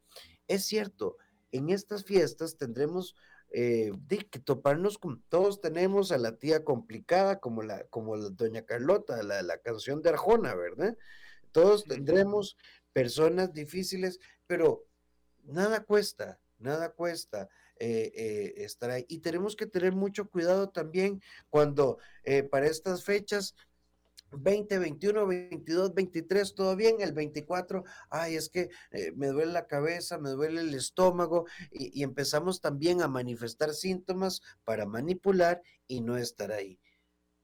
Es cierto, en estas fiestas tendremos eh, de que toparnos con, todos tenemos a la tía complicada como la, como la doña Carlota, la, la canción de Arjona, ¿verdad? Todos tendremos personas difíciles, pero nada cuesta, nada cuesta eh, eh, estar ahí. Y tenemos que tener mucho cuidado también cuando para estas fechas 20, 21, 22, 23, todo bien, el 24, ay, es que eh, me duele la cabeza, me duele el estómago y, y, empezamos también a manifestar síntomas para manipular y no estar ahí.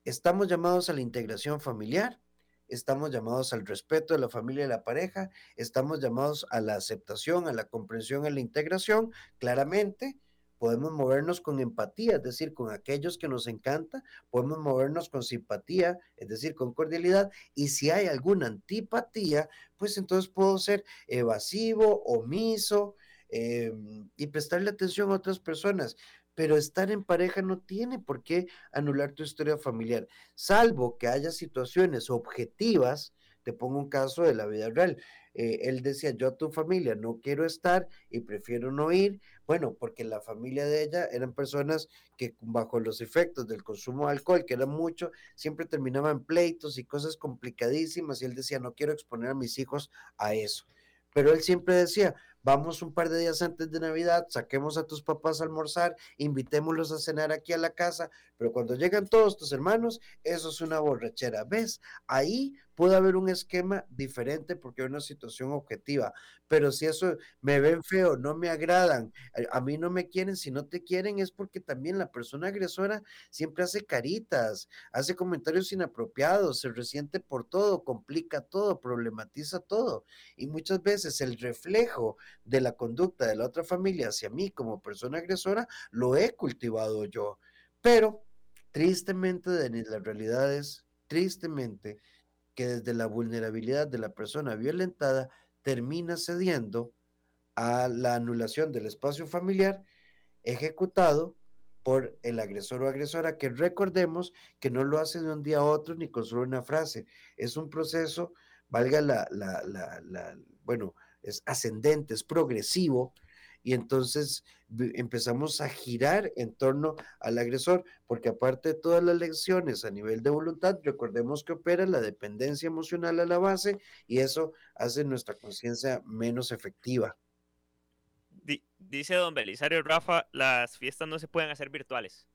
Estamos llamados a la integración familiar, estamos llamados al respeto de la familia y la pareja, estamos llamados a la aceptación, a la comprensión, a la integración, claramente, podemos movernos con empatía, es decir, con aquellos que nos encanta, podemos movernos con simpatía, es decir, con cordialidad, y si hay alguna antipatía, pues entonces puedo ser evasivo, omiso eh, y prestarle atención a otras personas. Pero estar en pareja no tiene por qué anular tu historia familiar, salvo que haya situaciones objetivas. Te pongo un caso de la vida real. Eh, él decía, yo a tu familia no quiero estar y prefiero no ir, bueno, porque la familia de ella eran personas que bajo los efectos del consumo de alcohol, que era mucho, siempre terminaban pleitos y cosas complicadísimas y él decía, no quiero exponer a mis hijos a eso. Pero él siempre decía, vamos un par de días antes de Navidad, saquemos a tus papás a almorzar, invitémoslos a cenar aquí a la casa, pero cuando llegan todos tus hermanos, eso es una borrachera. ¿Ves? Ahí puede haber un esquema diferente porque hay una situación objetiva, pero si eso me ven feo, no me agradan, a mí no me quieren, si no te quieren es porque también la persona agresora siempre hace caritas, hace comentarios inapropiados, se resiente por todo, complica todo, problematiza todo y muchas veces el reflejo de la conducta de la otra familia hacia mí como persona agresora lo he cultivado yo, pero tristemente, Denis, la realidad es, tristemente, que desde la vulnerabilidad de la persona violentada termina cediendo a la anulación del espacio familiar ejecutado por el agresor o agresora, que recordemos que no lo hace de un día a otro ni con solo una frase, es un proceso, valga la, la, bueno, es ascendente, es progresivo, y entonces empezamos a girar en torno al agresor, porque aparte de todas las lecciones a nivel de voluntad, recordemos que opera la dependencia emocional a la base y eso hace nuestra conciencia menos efectiva. Dice don Belisario Rafa, las fiestas no se pueden hacer virtuales.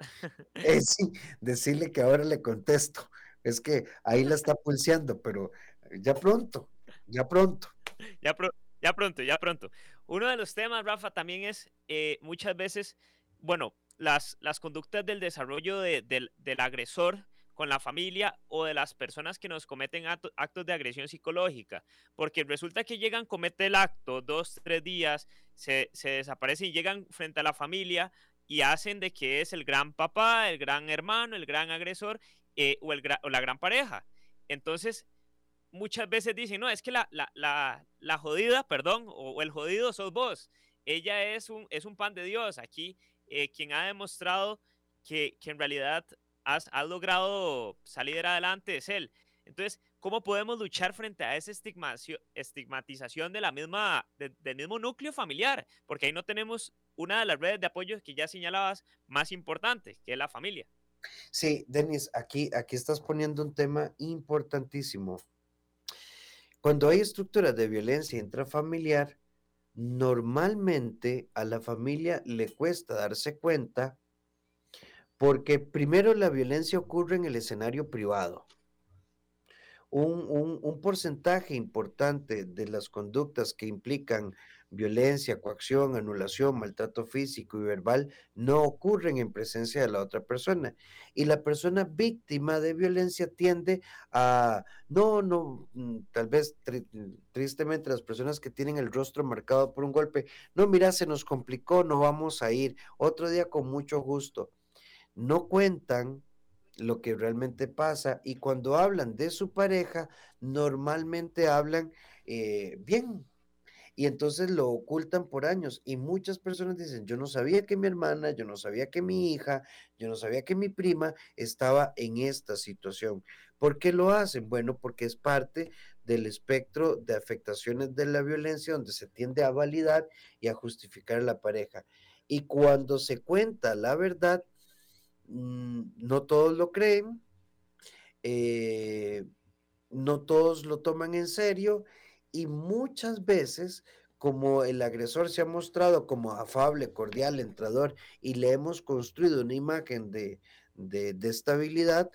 [LAUGHS] Eh, sí, decirle que ahora le contesto. Es que ahí la está pulseando, pero ya pronto, ya pronto. Ya, ya pronto, ya pronto. Uno de los temas, Rafa, también es eh, muchas veces, bueno, las, conductas del desarrollo del agresor con la familia o de las personas que nos cometen actos de agresión psicológica, porque resulta que llegan, comete el acto, dos, tres días, se, se desaparecen y llegan frente a la familia y hacen de que es el gran papá, el gran hermano, el gran agresor eh, o la gran pareja. Entonces, muchas veces dicen, no, es que la, la, la, la jodida, perdón, o, el jodido sos vos. Ella es un, es un pan de Dios. Aquí, eh, quien ha demostrado que, que en realidad has, logrado salir adelante es él. Entonces, ¿cómo podemos luchar frente a esa estigmatización de la misma, del mismo núcleo familiar? Porque ahí no tenemos una de las redes de apoyo que ya señalabas más importante, que es la familia. Sí, Denis, aquí, aquí estás poniendo un tema importantísimo. Cuando hay estructuras de violencia intrafamiliar, normalmente a la familia le cuesta darse cuenta porque primero la violencia ocurre en el escenario privado. Un, un, porcentaje importante de las conductas que implican violencia, coacción, anulación, maltrato físico y verbal no ocurren en presencia de la otra persona. Y la persona víctima de violencia tiende a, no, no, mm, tal vez tristemente las personas que tienen el rostro marcado por un golpe, no, mira, se nos complicó, no vamos a ir, otro día con mucho gusto. No cuentan lo que realmente pasa y cuando hablan de su pareja, normalmente hablan eh, bien, y entonces lo ocultan por años. Y muchas personas dicen, yo no sabía que mi hermana, yo no sabía que mi hija, yo no sabía que mi prima estaba en esta situación. ¿Por qué lo hacen? Bueno, porque es parte del espectro de afectaciones de la violencia donde se tiende a validar y a justificar a la pareja. Y cuando se cuenta la verdad, mm, no todos lo creen, eh, no todos lo toman en serio y muchas veces como el agresor se ha mostrado como afable, cordial, entrador y le hemos construido una imagen de, de, estabilidad,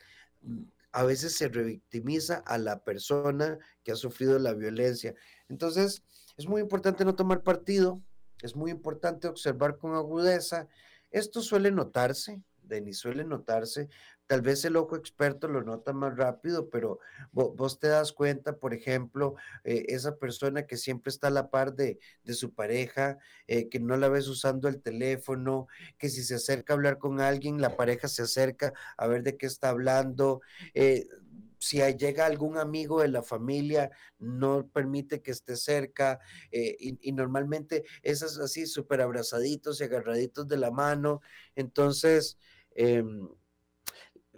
a veces se revictimiza a la persona que ha sufrido la violencia. Entonces, es muy importante no tomar partido, es muy importante observar con agudeza. Esto suele notarse, Denis, suele notarse Tal vez el ojo experto lo nota más rápido, pero vos, te das cuenta, por ejemplo, eh, esa persona que siempre está a la par de, su pareja, eh, que no la ves usando el teléfono, que si se acerca a hablar con alguien, la pareja se acerca a ver de qué está hablando. Eh, si llega algún amigo de la familia, no permite que esté cerca y, y, normalmente esas así súper abrazaditos y agarraditos de la mano. Entonces, em,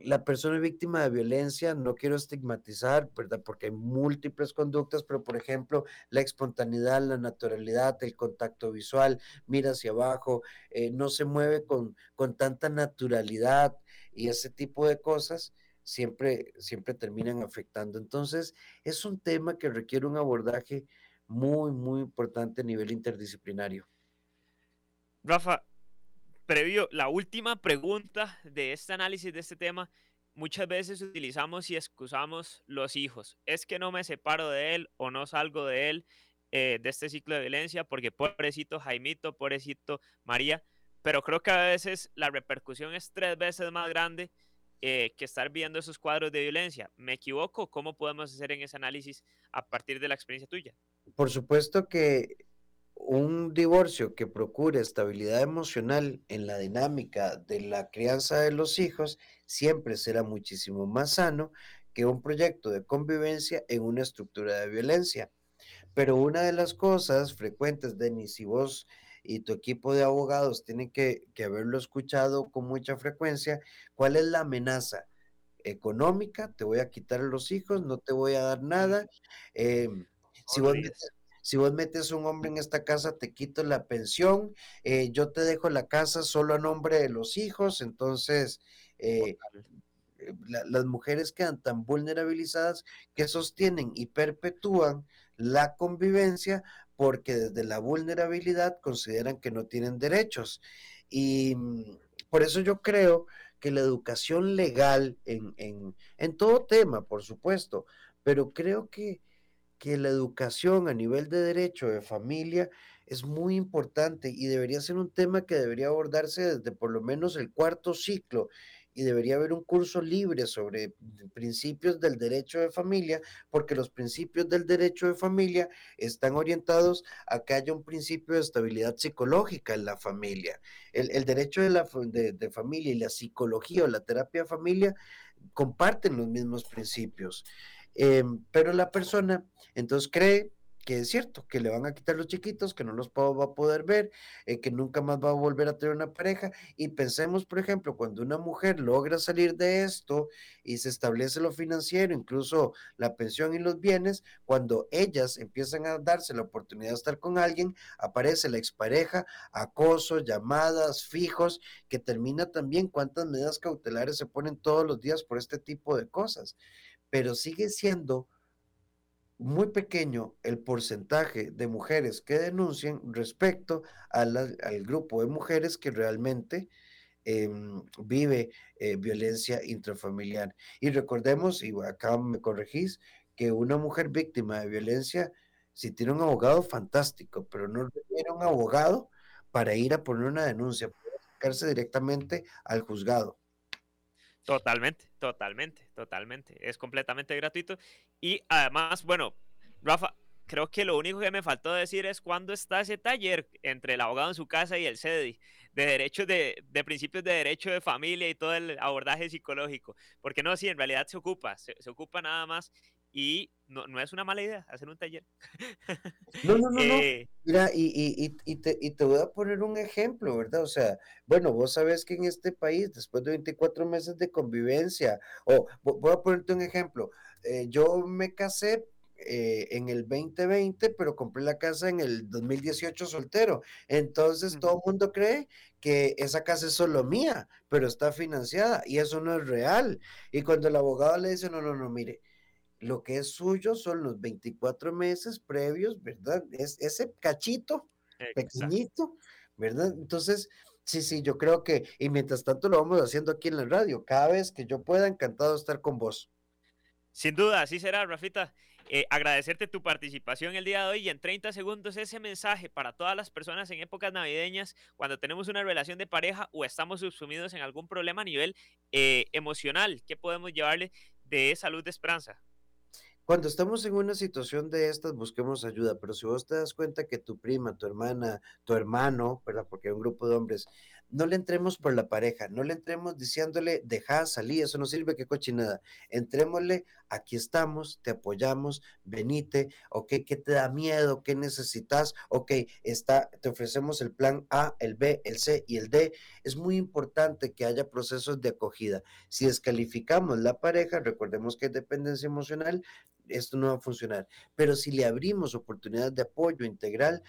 la persona víctima de violencia, no quiero estigmatizar, ¿verdad? Porque hay múltiples conductas, pero por ejemplo, la espontaneidad, la naturalidad, el contacto visual, mira hacia abajo, eh, no se mueve con, con tanta naturalidad y ese tipo de cosas siempre, siempre terminan afectando. Entonces, es un tema que requiere un abordaje muy, muy importante a nivel interdisciplinario. Rafa, previo, la última pregunta de este análisis de este tema, muchas veces utilizamos y excusamos los hijos. Es que no me separo de él o no salgo de él, eh, de este ciclo de violencia, porque pobrecito Jaimito, pobrecito María, pero creo que a veces la repercusión es tres veces más grande eh, que estar viendo esos cuadros de violencia. ¿Me equivoco? ¿Cómo podemos hacer en ese análisis a partir de la experiencia tuya? Por supuesto que un divorcio que procure estabilidad emocional en la dinámica de la crianza de los hijos siempre será muchísimo más sano que un proyecto de convivencia en una estructura de violencia. Pero una de las cosas frecuentes, Denis, y vos y tu equipo de abogados tienen que, haberlo escuchado con mucha frecuencia, ¿cuál es la amenaza? económica, te voy a quitar a los hijos, no te voy a dar nada. Em, si vos si vos metes un hombre en esta casa, te quito la pensión, eh, yo te dejo la casa solo a nombre de los hijos, entonces eh, eh, las mujeres quedan tan vulnerabilizadas que sostienen y perpetúan la convivencia porque desde la vulnerabilidad consideran que no tienen derechos. Y mm, por eso yo creo que la educación legal en, en, en todo tema, por supuesto, pero creo que que la educación a nivel de derecho de familia es muy importante y debería ser un tema que debería abordarse desde por lo menos el cuarto ciclo y debería haber un curso libre sobre principios del derecho de familia, porque los principios del derecho de familia están orientados a que haya un principio de estabilidad psicológica en la familia. El, derecho de, la, de familia y la psicología o la terapia de familia comparten los mismos principios. Em, pero la persona entonces cree que es cierto, que le van a quitar los chiquitos, que no los va a poder ver, eh, que nunca más va a volver a tener una pareja. Y pensemos, por ejemplo, cuando una mujer logra salir de esto y se establece lo financiero, incluso la pensión y los bienes, cuando ellas empiezan a darse la oportunidad de estar con alguien, aparece la expareja, acoso, llamadas, fijos, que termina también cuántas medidas cautelares se ponen todos los días por este tipo de cosas. Pero sigue siendo muy pequeño el porcentaje de mujeres que denuncian respecto al grupo de mujeres que realmente em, vive eh, violencia intrafamiliar. Y recordemos, y acá me corregís, que una mujer víctima de violencia, si tiene un abogado, fantástico, pero no tiene un abogado para ir a poner una denuncia, puede acercarse directamente al juzgado. Totalmente, totalmente, totalmente. Es completamente gratuito. Y además, bueno, Rafa, creo que lo único que me faltó decir es cuándo está ese taller entre el abogado en su casa y el CEDI de derechos de, de, principios de derecho de familia y todo el abordaje psicológico. Porque no, sí, en realidad se ocupa, se, ocupa nada más y no, no, es una mala idea hacer un taller. [LAUGHS] No, no, no, no. Eh, Mira, y, y, y, te, y, te, voy a poner un ejemplo, ¿verdad? O sea, bueno, vos sabés que en este país, después de 24 meses de convivencia, o voy a ponerte un ejemplo, eh, yo me casé eh, en el 2020, pero compré la casa en el 2018 soltero. Entonces todo el mundo cree que esa casa es solo mía, pero está financiada y eso no es real. Y cuando el abogado le dice, no, no, no, mire, lo que es suyo son los 24 meses previos, ¿verdad? Es ese cachito pequeñito, ¿verdad? Entonces, sí, sí, yo creo que, y mientras tanto lo vamos haciendo aquí en la radio, cada vez que yo pueda, encantado de estar con vos. Sin duda, así será, Rafita. Eh, agradecerte tu participación el día de hoy y en 30 segundos ese mensaje para todas las personas en épocas navideñas, cuando tenemos una relación de pareja o estamos subsumidos en algún problema a nivel eh, emocional, ¿qué podemos llevarle de salud de esperanza? Cuando estamos en una situación de estas, busquemos ayuda, pero si vos te das cuenta que tu prima, tu hermana, tu hermano, ¿verdad? Porque hay un grupo de hombres, no le entremos por la pareja, no le entremos diciéndole, deja salir, eso no sirve, qué cochinada. Entrémosle, aquí estamos, te apoyamos, venite, ok, ¿qué te da miedo? ¿Qué necesitas? Ok, está, te ofrecemos el plan A, el B, el C y el D. Es muy importante que haya procesos de acogida. Si descalificamos la pareja, recordemos que hay dependencia emocional, esto no va a funcionar. Pero si le abrimos oportunidades de apoyo integral,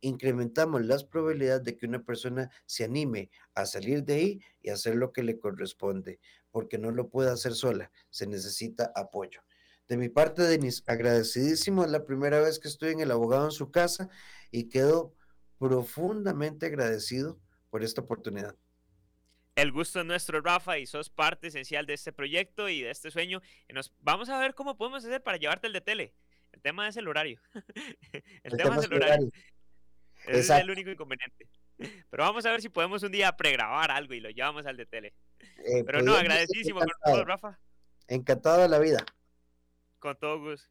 incrementamos las probabilidades de que una persona se anime a salir de ahí y hacer lo que le corresponde, porque no lo puede hacer sola, se necesita apoyo. De mi parte, Denis, agradecidísimo, es la primera vez que estoy en el abogado en su casa y quedo profundamente agradecido por esta oportunidad. El gusto es nuestro, Rafa, y sos parte esencial de este proyecto y de este sueño. nos, vamos a ver cómo podemos hacer para llevarte el de tele. El tema es el horario. [LAUGHS] el, tema, es el horario. Ese es el único inconveniente. Pero vamos a ver si podemos un día pregrabar algo y lo llevamos al de tele. Eh, Pero no, agradecidísimo con todo, Rafa. Encantado de la vida. Con todo gusto.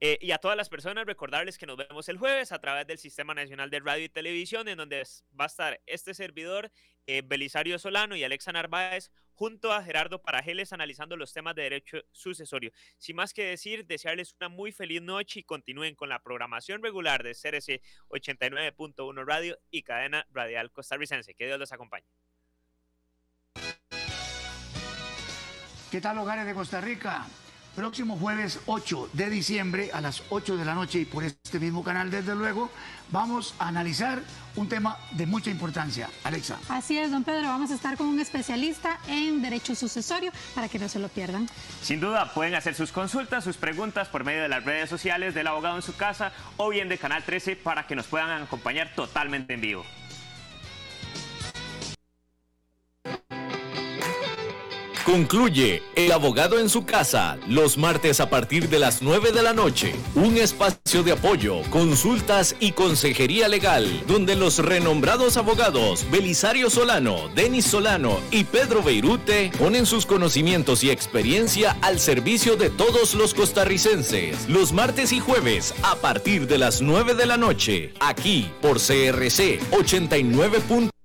Eh, y a todas las personas recordarles que nos vemos el jueves a través del Sistema Nacional de Radio y Televisión, en donde va a estar este servidor, eh, Belisario Solano y Alexa Narváez, junto a Gerardo Parajeles, analizando los temas de derecho sucesorio. Sin más que decir, desearles una muy feliz noche y continúen con la programación regular de CRC 89.1 Radio y cadena radial costarricense. Que Dios los acompañe. ¿Qué tal, hogares de Costa Rica? Próximo jueves 8 de diciembre a las 8 de la noche y por este mismo canal, desde luego, vamos a analizar un tema de mucha importancia. Alexa. Así es, don Pedro, vamos a estar con un especialista en derecho sucesorio para que no se lo pierdan. Sin duda, pueden hacer sus consultas, sus preguntas por medio de las redes sociales del abogado en su casa o bien de Canal 13 para que nos puedan acompañar totalmente en vivo. Concluye El abogado en su casa los martes a partir de las 9 de la noche. Un espacio de apoyo, consultas y consejería legal donde los renombrados abogados Belisario Solano, Denis Solano y Pedro Beirute ponen sus conocimientos y experiencia al servicio de todos los costarricenses. Los martes y jueves a partir de las 9 de la noche, aquí por CRC 89.